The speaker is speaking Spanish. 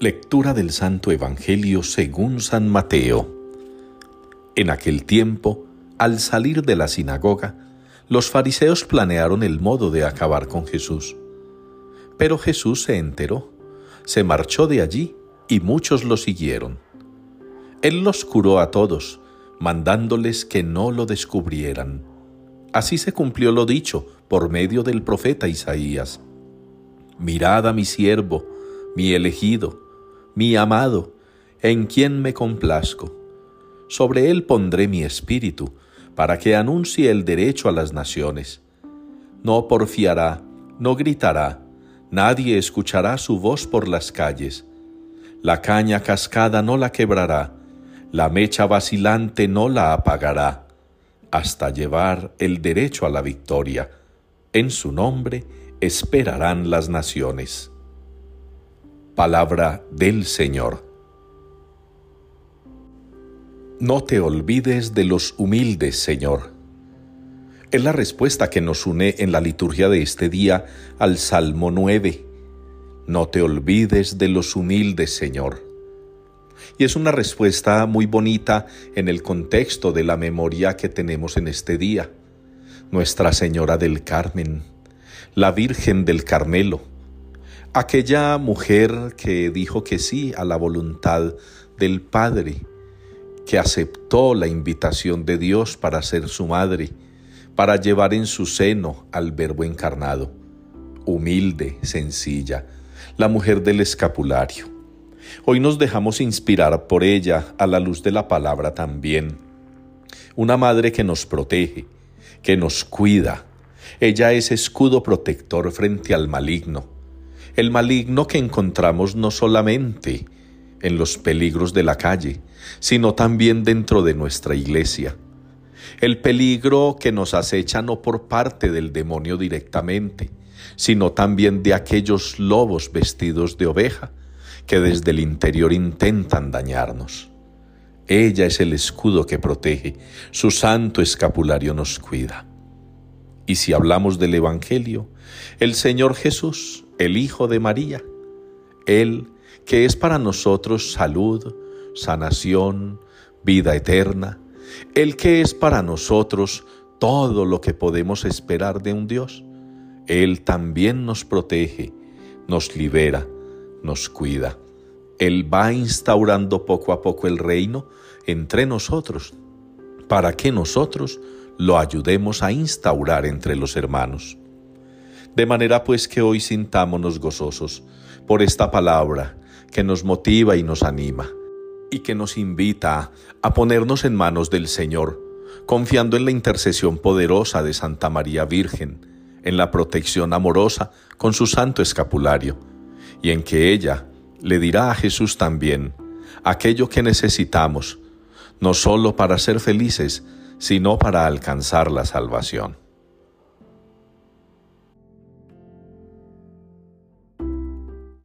Lectura del Santo Evangelio según San Mateo. En aquel tiempo, al salir de la sinagoga, los fariseos planearon el modo de acabar con Jesús. Pero Jesús se enteró, se marchó de allí y muchos lo siguieron. Él los curó a todos, mandándoles que no lo descubrieran. Así se cumplió lo dicho por medio del profeta Isaías. Mirad a mi siervo, mi elegido, mi amado, en quien me complazco. Sobre él pondré mi espíritu, para que anuncie el derecho a las naciones. No porfiará, no gritará, nadie escuchará su voz por las calles. La caña cascada no la quebrará, la mecha vacilante no la apagará, hasta llevar el derecho a la victoria. En su nombre esperarán las naciones. Palabra del Señor. No te olvides de los humildes, Señor. Es la respuesta que nos une en la liturgia de este día al Salmo 9. No te olvides de los humildes, Señor. Y es una respuesta muy bonita en el contexto de la memoria que tenemos en este día. Nuestra Señora del Carmen, la Virgen del Carmelo, aquella mujer que dijo que sí a la voluntad del Padre, que aceptó la invitación de Dios para ser su madre, para llevar en su seno al Verbo encarnado, humilde, sencilla, la mujer del escapulario. Hoy nos dejamos inspirar por ella a la luz de la palabra también. Una madre que nos protege, que nos cuida. Ella es escudo protector frente al maligno el maligno que encontramos no solamente en los peligros de la calle, sino también dentro de nuestra iglesia. El peligro que nos acecha no por parte del demonio directamente, sino también de aquellos lobos vestidos de oveja que desde el interior intentan dañarnos. Ella es el escudo que protege, su santo escapulario nos cuida. Y si hablamos del Evangelio, el Señor Jesús el Hijo de María, Él que es para nosotros salud, sanación, vida eterna, el que es para nosotros todo lo que podemos esperar de un Dios. Él también nos protege, nos libera, nos cuida. Él va instaurando poco a poco el reino entre nosotros, para que nosotros lo ayudemos a instaurar entre los hermanos. De manera pues que hoy sintámonos gozosos por esta palabra que nos motiva y nos anima y que nos invita a ponernos en manos del Señor, confiando en la intercesión poderosa de Santa María Virgen, en la protección amorosa con su santo escapulario, y en que ella le dirá a Jesús también aquello que necesitamos, no solo para ser felices, sino para alcanzar la salvación.